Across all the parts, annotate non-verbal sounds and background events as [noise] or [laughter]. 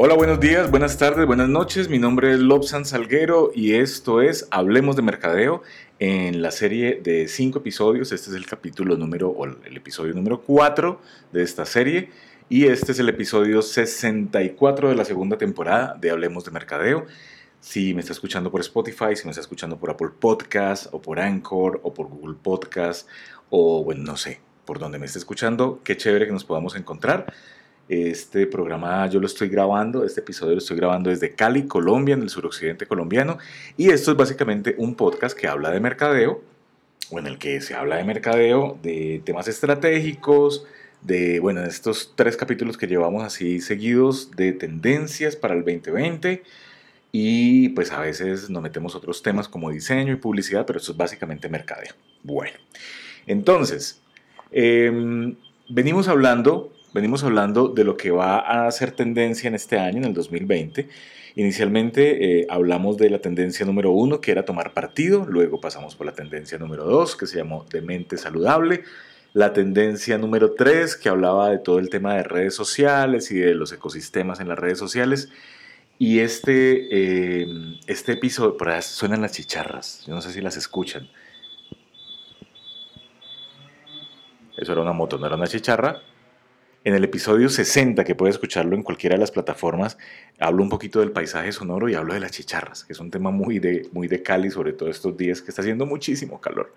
Hola, buenos días, buenas tardes, buenas noches. Mi nombre es Lobsan Salguero y esto es Hablemos de Mercadeo en la serie de cinco episodios. Este es el capítulo número, o el episodio número 4 de esta serie. Y este es el episodio 64 de la segunda temporada de Hablemos de Mercadeo. Si me está escuchando por Spotify, si me está escuchando por Apple Podcast, o por Anchor, o por Google Podcast, o bueno, no sé, por donde me esté escuchando, qué chévere que nos podamos encontrar. Este programa yo lo estoy grabando, este episodio lo estoy grabando desde Cali, Colombia, en el suroccidente colombiano. Y esto es básicamente un podcast que habla de mercadeo, o en el que se habla de mercadeo, de temas estratégicos, de, bueno, estos tres capítulos que llevamos así seguidos, de tendencias para el 2020. Y pues a veces nos metemos otros temas como diseño y publicidad, pero esto es básicamente mercadeo. Bueno, entonces, em, venimos hablando venimos hablando de lo que va a ser tendencia en este año, en el 2020. Inicialmente eh, hablamos de la tendencia número uno, que era tomar partido, luego pasamos por la tendencia número dos, que se llamó de mente saludable, la tendencia número tres, que hablaba de todo el tema de redes sociales y de los ecosistemas en las redes sociales. Y este, eh, este episodio, por ahí suenan las chicharras, yo no sé si las escuchan. Eso era una moto, no era una chicharra, en el episodio 60, que puede escucharlo en cualquiera de las plataformas, hablo un poquito del paisaje sonoro y hablo de las chicharras, que es un tema muy de, muy de Cali, sobre todo estos días que está haciendo muchísimo calor.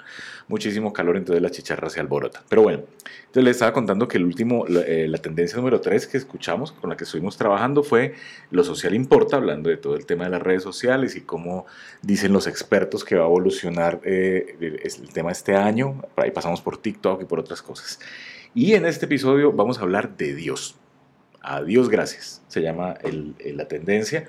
Muchísimo calor, entonces las chicharras se alborotan. Pero bueno, entonces les estaba contando que el último, la, eh, tendencia número 3 que escuchamos, con la que estuvimos trabajando, fue lo social importa, hablando de todo el tema de las redes sociales y cómo dicen los expertos que va a evolucionar eh, el tema este año. Ahí pasamos por TikTok y por otras cosas. Y en este episodio vamos a hablar de Dios. A Dios gracias, se llama la tendencia.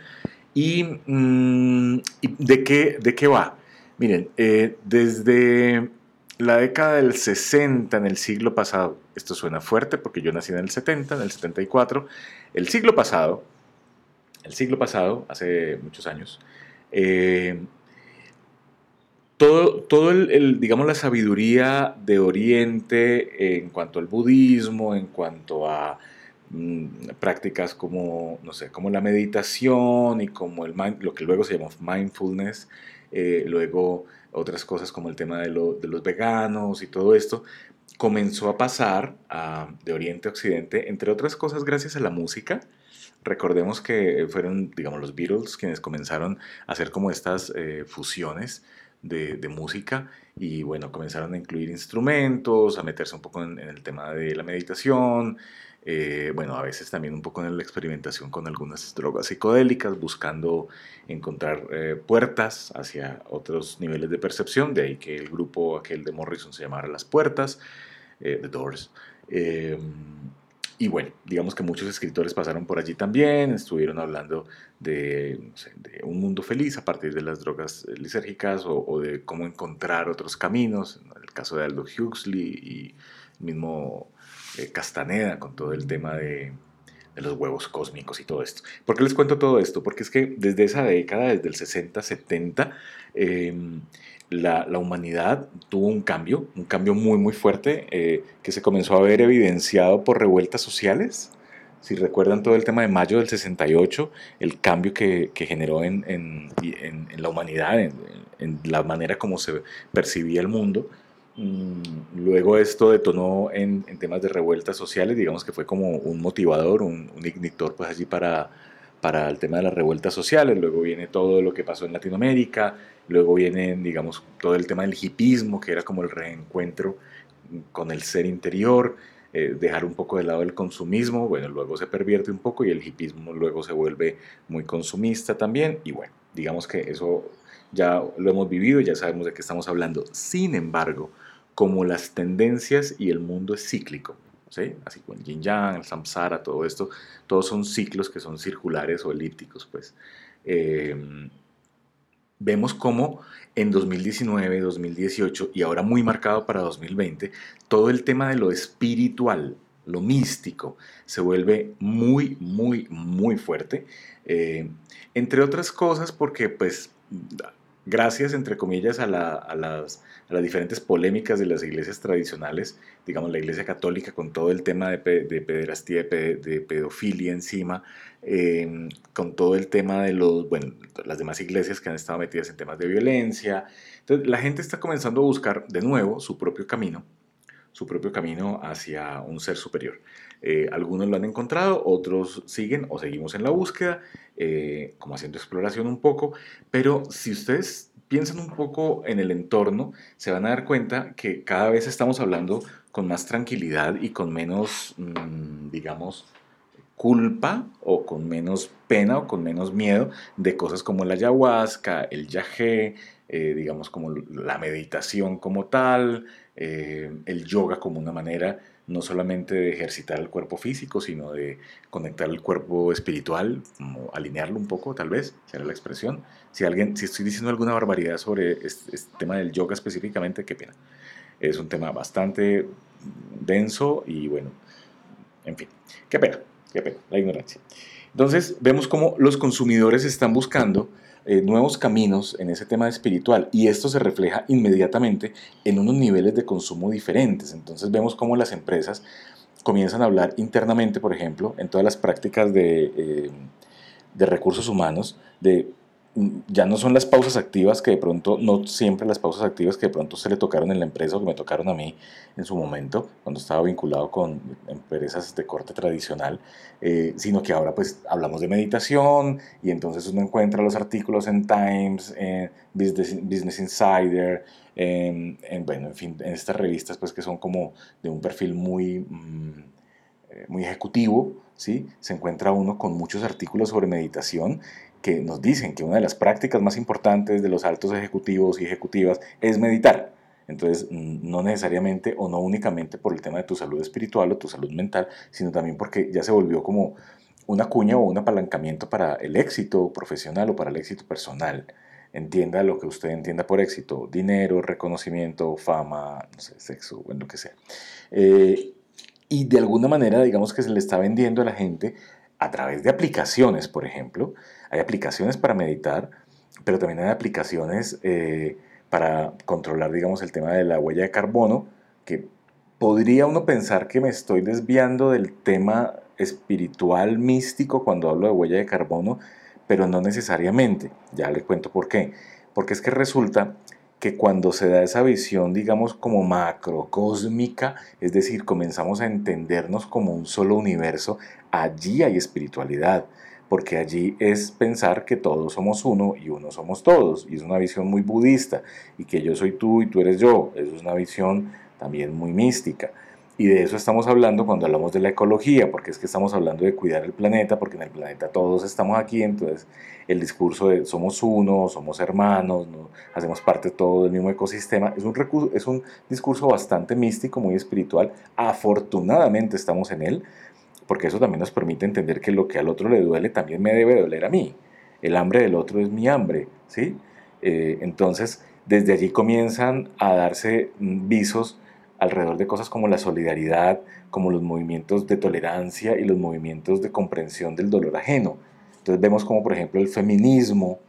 Mm, ¿Y, de, qué, de qué va? Miren, eh, desde la década del 60 en el siglo pasado, esto suena fuerte porque yo nací en el 70, en el 74, el siglo pasado, el siglo pasado, hace muchos años, eh, todo, el, digamos, la sabiduría de Oriente en cuanto al budismo, en cuanto a mm, prácticas como, no sé, como la meditación y como el, lo que luego se llama mindfulness, eh, luego otras cosas como el tema de, los veganos y todo esto, comenzó a pasar de Oriente a Occidente, entre otras cosas gracias a la música. Recordemos que fueron, digamos, los Beatles quienes comenzaron a hacer como estas eh, fusiones de, música y bueno, comenzaron a incluir instrumentos, a meterse un poco en, el tema de la meditación, eh, bueno, a veces también un poco en la experimentación con algunas drogas psicodélicas, buscando encontrar eh, puertas hacia otros niveles de percepción, de ahí que el grupo aquel de Morrison se llamara Las Puertas, eh, The Doors. Y bueno, digamos que muchos escritores pasaron por allí también, estuvieron hablando de, un mundo feliz a partir de las drogas lisérgicas o, de cómo encontrar otros caminos, en el caso de Aldo Huxley y mismo eh, Castaneda con todo el tema de, los huevos cósmicos y todo esto. ¿Por qué les cuento todo esto? Porque es que desde esa década, desde el 60-70, la, humanidad tuvo un cambio, un cambio muy, muy fuerte, eh, que se comenzó a ver evidenciado por revueltas sociales. Si recuerdan todo el tema de mayo del 68, el cambio que, generó en, en, la humanidad, en, la manera como se percibía el mundo. Mm, luego esto detonó en, temas de revueltas sociales, digamos que fue como un motivador, un, un ignitor pues allí para, para el tema de las revueltas sociales. Luego viene todo lo que pasó en Latinoamérica, Luego viene, digamos, todo el tema del hipismo, que era como el reencuentro con el ser interior, eh, dejar un poco de lado el consumismo, bueno, luego se pervierte un poco y el hipismo luego se vuelve muy consumista también, y bueno, digamos que eso ya lo hemos vivido, ya sabemos de qué estamos hablando. Sin embargo, como las tendencias y el mundo es cíclico, ¿sí? así como el yin yang, el samsara, todo esto, todos son ciclos que son circulares o elípticos, pues. Eh, vemos cómo en 2019, 2018 y ahora muy marcado para 2020, todo el tema de lo espiritual, lo místico, se vuelve muy, muy, muy fuerte. Eh, entre otras cosas porque pues gracias, entre comillas, a, las, diferentes polémicas de las iglesias tradicionales, digamos la iglesia católica con todo el tema de, pederastía, de, pedofilia encima, em, con todo el tema de los, bueno, las demás iglesias que han estado metidas en temas de violencia. La gente está comenzando a buscar de nuevo su propio camino, su propio camino hacia un ser superior. Eh, algunos lo han encontrado, otros siguen o seguimos en la búsqueda, eh, como haciendo exploración un poco, pero si ustedes piensan un poco en el entorno, se van a dar cuenta que cada vez estamos hablando con más tranquilidad y con menos, mm, digamos, culpa o con menos pena o con menos miedo de cosas como la ayahuasca, el yagé, eh, digamos como la meditación como tal, el yoga como una manera no solamente de ejercitar el cuerpo físico, sino de conectar el cuerpo espiritual, alinearlo un poco, tal vez, será la expresión. Si alguien, si estoy diciendo alguna barbaridad sobre este, este, tema del yoga específicamente, qué pena. Es un tema bastante denso y bueno, en fin, qué pena, qué pena, la ignorancia. Entonces vemos cómo los consumidores están buscando eh, nuevos caminos en ese tema espiritual y esto se refleja inmediatamente en unos niveles de consumo diferentes. Entonces vemos cómo las empresas comienzan a hablar internamente, por ejemplo, en todas las prácticas de, eh, de recursos humanos, de ya no son las pausas activas que de pronto, no siempre las pausas activas que de pronto se le tocaron en la empresa o que me tocaron a mí en su momento, cuando estaba vinculado con empresas de corte tradicional, eh, sino que ahora pues hablamos de meditación y entonces uno encuentra los artículos en Times, en Business, Insider, en, bueno, en fin, en estas revistas pues que son como de un perfil muy, mm, eh, muy ejecutivo, ¿sí? Se encuentra uno con muchos artículos sobre meditación que nos dicen que una de las prácticas más importantes de los altos ejecutivos y ejecutivas es meditar. Entonces, no necesariamente o no únicamente por el tema de tu salud espiritual o tu salud mental, sino también porque ya se volvió como una cuña o un apalancamiento para el éxito profesional o para el éxito personal. Entienda lo que usted entienda por éxito, dinero, reconocimiento, fama, sexo, bueno, lo que sea. Eh, y de alguna manera, digamos que se le está vendiendo a la gente a través de aplicaciones, por ejemplo. Hay aplicaciones para meditar, pero también hay aplicaciones eh, para controlar, digamos, el tema de la huella de carbono, que podría uno pensar que me estoy desviando del tema espiritual místico cuando hablo de huella de carbono, pero no necesariamente. Ya le cuento por qué. Porque es que resulta que cuando se da esa visión, digamos, como macrocósmica, es decir, comenzamos a entendernos como un solo universo, allí hay espiritualidad, porque allí es pensar que todos somos uno y uno somos todos, y es una visión muy budista, y que yo soy tú y tú eres yo, es una visión también muy mística. Y de eso estamos hablando cuando hablamos de la ecología, porque es que estamos hablando de cuidar el planeta, porque en el planeta todos estamos aquí, entonces el discurso de somos uno, somos hermanos, ¿no? hacemos parte todo del mismo ecosistema, es un, es un discurso bastante místico, muy espiritual, afortunadamente estamos en él, porque eso también nos permite entender que lo que al otro le duele también me debe doler a mí, el hambre del otro es mi hambre, ¿sí? Eh, entonces, desde allí comienzan a darse visos alrededor de cosas como la solidaridad, como los movimientos de tolerancia y los movimientos de comprensión del dolor ajeno. Entonces vemos como por ejemplo el feminismo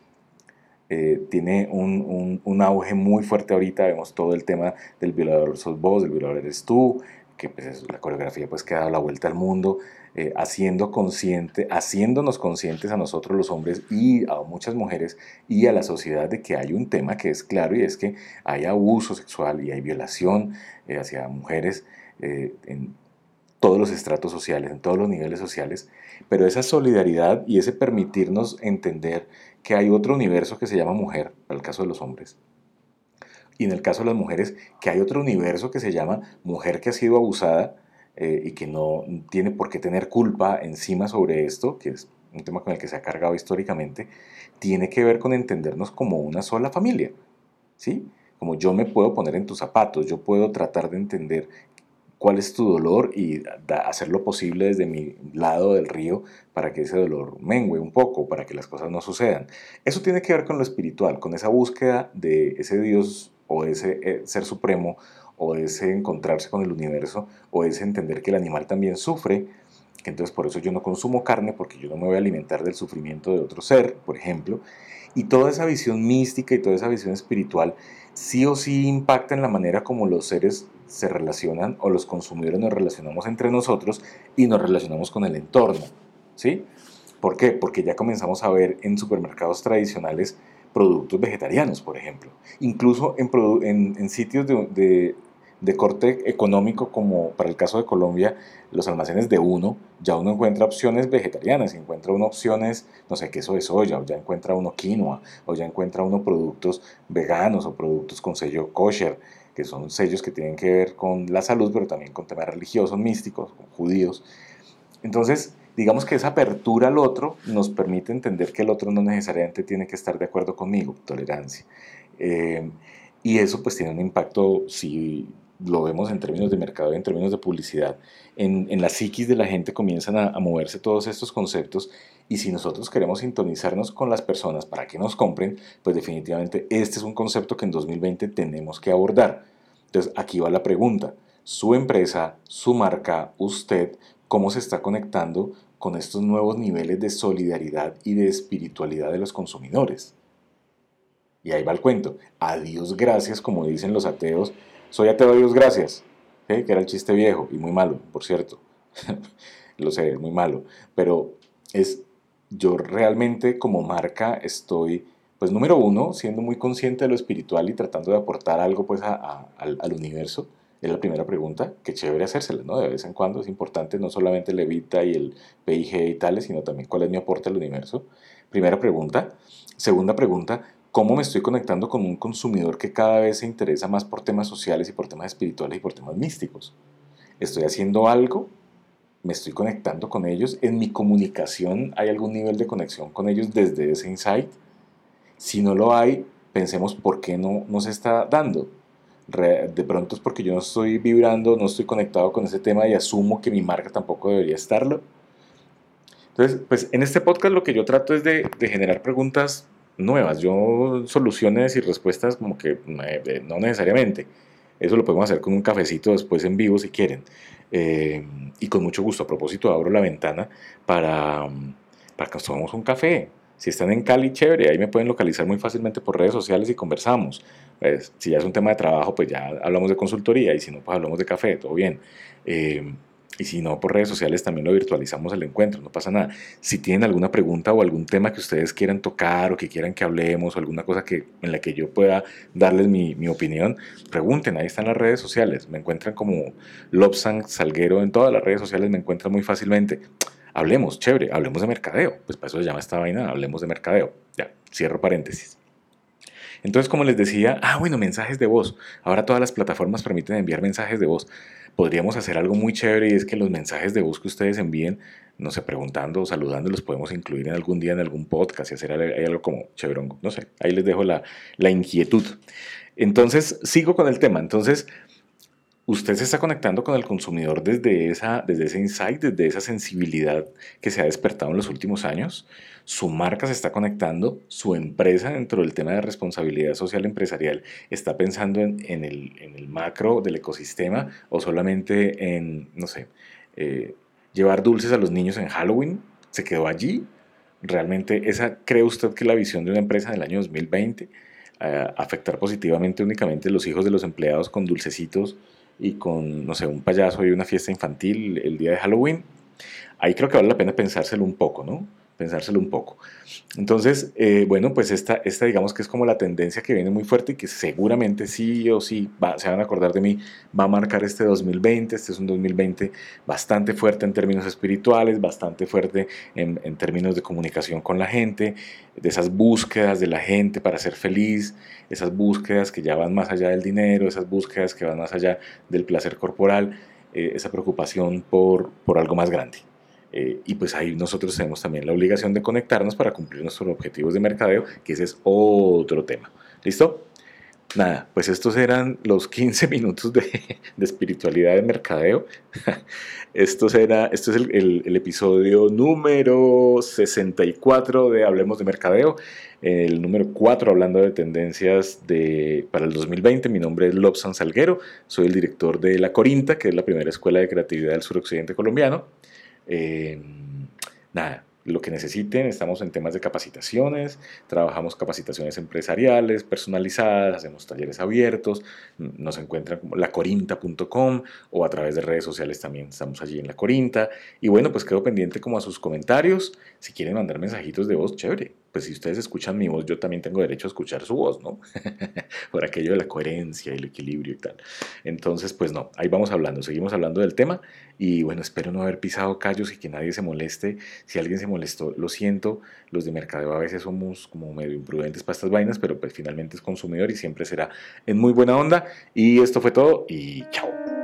eh, tiene un, un, auge muy fuerte ahorita, vemos todo el tema del violador sos vos, del violador eres tú, que pues, la coreografía pues que ha dado la vuelta al mundo, eh, haciendo consciente, haciéndonos conscientes a nosotros los hombres y a muchas mujeres y a la sociedad de que hay un tema que es claro y es que hay abuso sexual y hay violación eh, hacia mujeres eh, en todos los estratos sociales, en todos los niveles sociales, pero esa solidaridad y ese permitirnos entender que hay otro universo que se llama mujer, para el caso de los hombres, y en el caso de las mujeres, que hay otro universo que se llama mujer que ha sido abusada eh, y que no tiene por qué tener culpa encima sobre esto, que es un tema con el que se ha cargado históricamente, tiene que ver con entendernos como una sola familia, ¿sí? Como yo me puedo poner en tus zapatos, yo puedo tratar de entender cuál es tu dolor y hacer lo posible desde mi lado del río para que ese dolor mengue un poco, para que las cosas no sucedan. Eso tiene que ver con lo espiritual, con esa búsqueda de ese Dios o ese eh, ser supremo, o ese encontrarse con el universo, o ese entender que el animal también sufre, entonces por eso yo no consumo carne, porque yo no me voy a alimentar del sufrimiento de otro ser, por ejemplo, Y toda esa visión mística y toda esa visión espiritual sí o sí impacta en la manera como los seres se relacionan o los consumidores nos relacionamos entre nosotros y nos relacionamos con el entorno. ¿Sí? ¿Por qué? Porque ya comenzamos a ver en supermercados tradicionales productos vegetarianos, por ejemplo. Incluso en, sitios de, corte económico, como para el caso de Colombia, los almacenes de uno, ya uno encuentra opciones vegetarianas, encuentra uno opciones, no sé, queso de soya, o ya encuentra uno quinoa, o ya encuentra uno productos veganos o productos con sello kosher, que son sellos que tienen que ver con la salud, pero también con temas religiosos, místicos, judíos. Entonces, digamos que esa apertura al otro nos permite entender que el otro no necesariamente tiene que estar de acuerdo conmigo, tolerancia. Eh, y eso pues tiene un impacto, si lo vemos en términos de mercado y en términos de publicidad, en, en la psiquis de la gente comienzan a, a, moverse todos estos conceptos y si nosotros queremos sintonizarnos con las personas para que nos compren, pues definitivamente este es un concepto que en 2020 tenemos que abordar. Entonces aquí va la pregunta, su empresa, su marca, usted, cómo se está conectando con estos nuevos niveles de solidaridad y de espiritualidad de los consumidores. Y ahí va el cuento. A Dios gracias, como dicen los ateos. Soy ateo a Dios gracias. ¿eh? Que era el chiste viejo y muy malo, por cierto. [laughs] Lo sé, muy malo. Pero es, yo realmente como marca estoy, pues número uno, siendo muy consciente de lo espiritual y tratando de aportar algo pues al universo es la primera pregunta, qué chévere hacérsela, ¿no? De vez en cuando es importante no solamente el Evita y el PIG y tales, sino también cuál es mi aporte al universo. Primera pregunta. Segunda pregunta, ¿cómo me estoy conectando con un consumidor que cada vez se interesa más por temas sociales y por temas espirituales y por temas místicos? ¿Estoy haciendo algo? ¿Me estoy conectando con ellos? ¿En mi comunicación hay algún nivel de conexión con ellos desde ese insight? Si no lo hay, pensemos por qué no, no se está dando de pronto es porque yo no estoy vibrando, no estoy conectado con ese tema y asumo que mi marca tampoco debería estarlo. Entonces, pues en este podcast lo que yo trato es de, generar preguntas nuevas, yo soluciones y respuestas como que eh, no necesariamente. Eso lo podemos hacer con un cafecito después en vivo si quieren. Eh, y con mucho gusto. A propósito, abro la ventana para, para que nos tomemos un café. Si están en Cali, chévere, ahí me pueden localizar muy fácilmente por redes sociales y conversamos. Pues, si ya es un tema de trabajo, pues ya hablamos de consultoría y si no, pues hablamos de café, todo bien. Eh, y si no, por redes sociales también lo virtualizamos el encuentro, no pasa nada. Si tienen alguna pregunta o algún tema que ustedes quieran tocar o que quieran que hablemos o alguna cosa que, en la que yo pueda darles mi, mi opinión, pregunten, ahí están las redes sociales. Me encuentran como Lobsang Salguero en todas las redes sociales, me encuentran muy fácilmente. Hablemos, chévere, hablemos de mercadeo. Pues para eso se llama esta vaina, hablemos de mercadeo. Ya, cierro paréntesis. Entonces, como les decía, ah, bueno, mensajes de voz. Ahora todas las plataformas permiten enviar mensajes de voz. Podríamos hacer algo muy chévere y es que los mensajes de voz que ustedes envíen, no sé, preguntando o saludando, los podemos incluir en algún día en algún podcast y hacer algo como chéverongo. No sé, ahí les dejo la, la inquietud. Entonces, sigo con el tema. Entonces, usted se está conectando con el consumidor desde, esa, desde ese insight, desde esa sensibilidad que se ha despertado en los últimos años. Su marca se está conectando, su empresa dentro del tema de responsabilidad social empresarial está pensando en, el, en el, macro del ecosistema o solamente en, no sé, eh, llevar dulces a los niños en Halloween. ¿Se quedó allí? ¿Realmente esa cree usted que la visión de una empresa del año 2020? Eh, afectar positivamente únicamente los hijos de los empleados con dulcecitos y con, no sé, un payaso y una fiesta infantil el día de Halloween, ahí creo que vale la pena pensárselo un poco, ¿no? Pensárselo un poco. Entonces, eh, bueno, pues esta, esta digamos que es como la tendencia que viene muy fuerte y que seguramente sí o sí se van a acordar de mí, va a marcar este 2020. Este es un 2020 bastante fuerte en términos espirituales, bastante fuerte en, en términos de comunicación con la gente, de esas búsquedas de la gente para ser feliz, esas búsquedas que ya van más allá del dinero, esas búsquedas que van más allá del placer corporal, eh, esa preocupación por, por algo más grande. Eh, y pues ahí nosotros tenemos también la obligación de conectarnos para cumplir nuestros objetivos de mercadeo, que ese es otro tema. ¿Listo? Nada, pues estos eran los [laughs] 15 minutos de, de espiritualidad de mercadeo. Esto, será, esto es el, el, episodio número 64 de Hablemos de Mercadeo. El número 4 hablando de tendencias de, para el 2020. Mi nombre es Lobsan Salguero. Soy el director de La Corinta, que es la primera escuela de creatividad del suroccidente colombiano. Eh, nada, lo que necesiten, estamos en temas de capacitaciones, trabajamos capacitaciones empresariales, personalizadas, hacemos talleres abiertos, nos encuentran como lacorinta.com o a través de redes sociales también estamos allí en La Corinta. Y bueno, pues quedo pendiente como a sus comentarios, si quieren mandar mensajitos de voz, chévere. Pues si ustedes escuchan mi voz, yo también tengo derecho a escuchar su voz, ¿no? [laughs] Por aquello de la coherencia y el equilibrio y tal. Entonces, pues no, ahí vamos hablando, seguimos hablando del tema y bueno, espero no haber pisado callos y que nadie se moleste. Si alguien se molestó, lo siento. Los de mercadeo a veces somos como medio imprudentes para estas vainas, pero pues finalmente es consumidor y siempre será en muy buena onda. Y esto fue todo y chao.